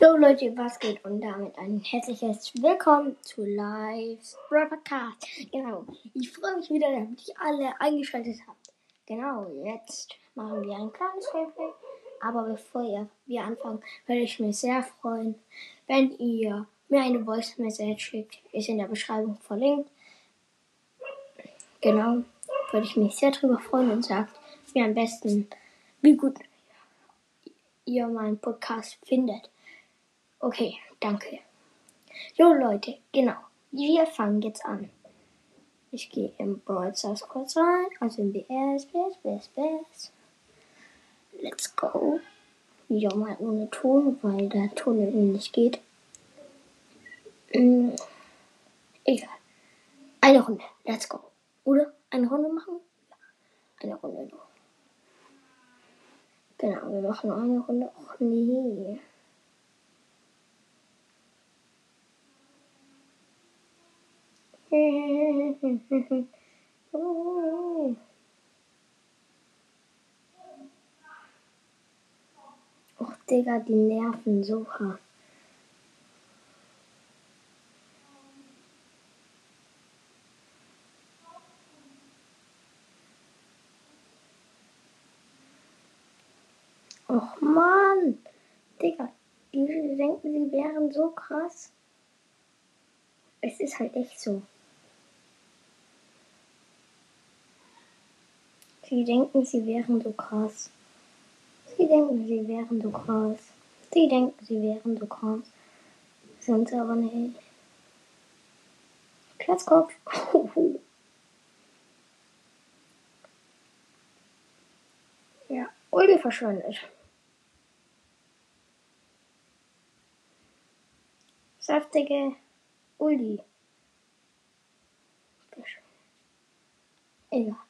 Hallo Leute, was geht? Und damit ein herzliches Willkommen zu Live's Podcast. Genau, ich freue mich wieder, dass ihr alle eingeschaltet habt. Genau, jetzt machen wir ein kleines Gameplay. Aber bevor ihr, wir anfangen, würde ich mich sehr freuen, wenn ihr mir eine Voice Message schickt. Ist in der Beschreibung verlinkt. Genau, würde ich mich sehr drüber freuen und sagt mir am besten, wie gut ihr meinen Podcast findet. Okay, danke. Jo Leute, genau. Wir fangen jetzt an. Ich gehe im Brawl Stars kurz rein. Also in BS, BS, BS, BS. Let's go. Ja, mal ohne Ton, weil der Ton irgendwie nicht geht. Mm, egal. Eine Runde. Let's go. Oder? Eine Runde machen? Ja. Eine Runde noch. Genau, wir machen eine Runde. Och nee. Och, Digga, die nerven so hart. Och Mann! Digga, die denken, sie wären so krass. Es ist halt echt so. Sie denken, sie wären so krass. Sie denken, sie wären so krass. Sie denken, sie wären so krass. Sind sie aber nicht. Platzkopf. ja, Uldi verschwindet. Saftige Uldi. Egal.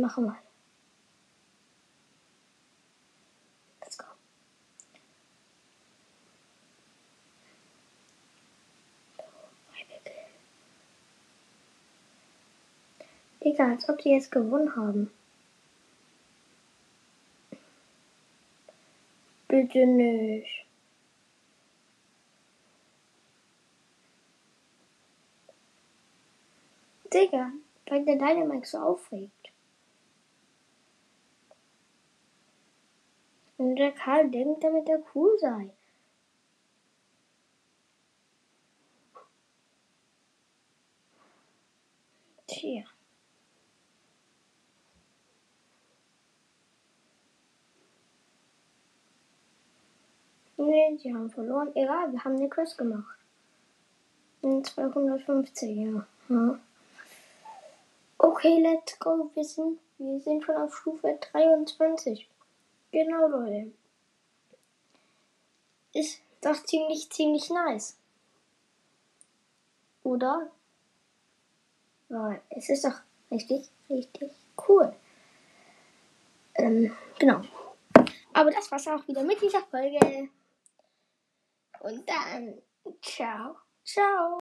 Machen mal. Let's go. Digga, als ob die jetzt gewonnen haben. Bitte nicht. Digga, weil der Dynamite so aufregt. Und der Karl denkt, damit er cool sei. Tja. Nee, die haben verloren. Egal, wir haben eine Quest gemacht. In 250, ja. Okay, let's go. Wir sind, wir sind schon auf Stufe 23. Genau, Leute. Ist doch ziemlich, ziemlich nice. Oder? Ja, es ist doch richtig, richtig cool. Ähm, genau. Aber das war's auch wieder mit dieser Folge. Und dann, ciao, ciao.